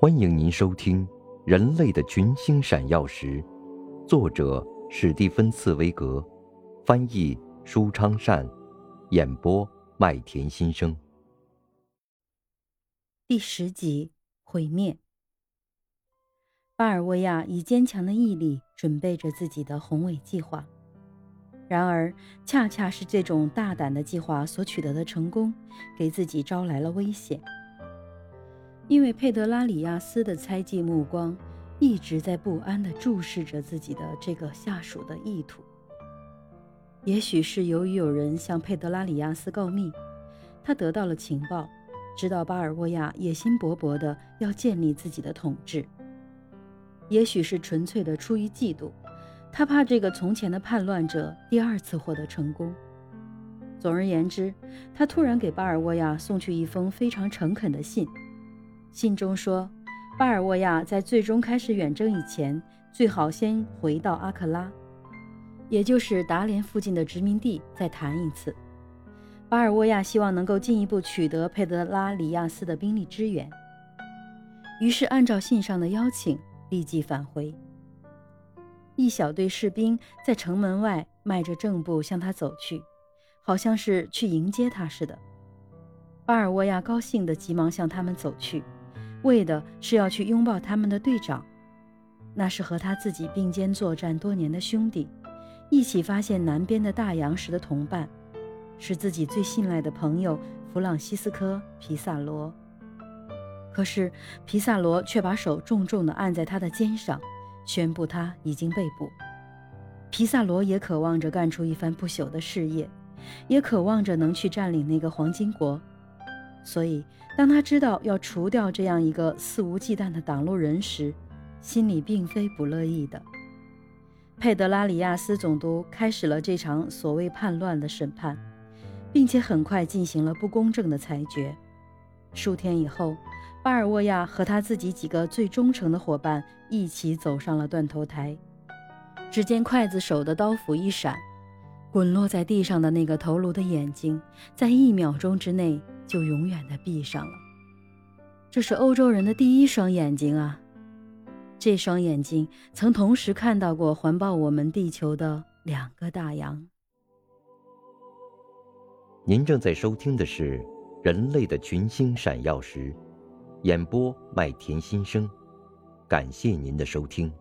欢迎您收听《人类的群星闪耀时》，作者史蒂芬·茨威格，翻译舒昌善，演播麦田心声。第十集：毁灭。巴尔沃亚以坚强的毅力准备着自己的宏伟计划，然而，恰恰是这种大胆的计划所取得的成功，给自己招来了危险。因为佩德拉里亚斯的猜忌目光一直在不安地注视着自己的这个下属的意图。也许是由于有人向佩德拉里亚斯告密，他得到了情报，知道巴尔沃亚野心勃勃地要建立自己的统治；也许是纯粹的出于嫉妒，他怕这个从前的叛乱者第二次获得成功。总而言之，他突然给巴尔沃亚送去一封非常诚恳的信。信中说，巴尔沃亚在最终开始远征以前，最好先回到阿克拉，也就是达连附近的殖民地，再谈一次。巴尔沃亚希望能够进一步取得佩德拉里亚斯的兵力支援，于是按照信上的邀请，立即返回。一小队士兵在城门外迈着正步向他走去，好像是去迎接他似的。巴尔沃亚高兴地急忙向他们走去。为的是要去拥抱他们的队长，那是和他自己并肩作战多年的兄弟，一起发现南边的大洋时的同伴，是自己最信赖的朋友弗朗西斯科·皮萨罗。可是皮萨罗却把手重重地按在他的肩上，宣布他已经被捕。皮萨罗也渴望着干出一番不朽的事业，也渴望着能去占领那个黄金国。所以，当他知道要除掉这样一个肆无忌惮的挡路人时，心里并非不乐意的。佩德拉里亚斯总督开始了这场所谓叛乱的审判，并且很快进行了不公正的裁决。数天以后，巴尔沃亚和他自己几个最忠诚的伙伴一起走上了断头台。只见刽子手的刀斧一闪，滚落在地上的那个头颅的眼睛，在一秒钟之内。就永远的闭上了。这是欧洲人的第一双眼睛啊！这双眼睛曾同时看到过环抱我们地球的两个大洋。您正在收听的是《人类的群星闪耀时》，演播麦田心声，感谢您的收听。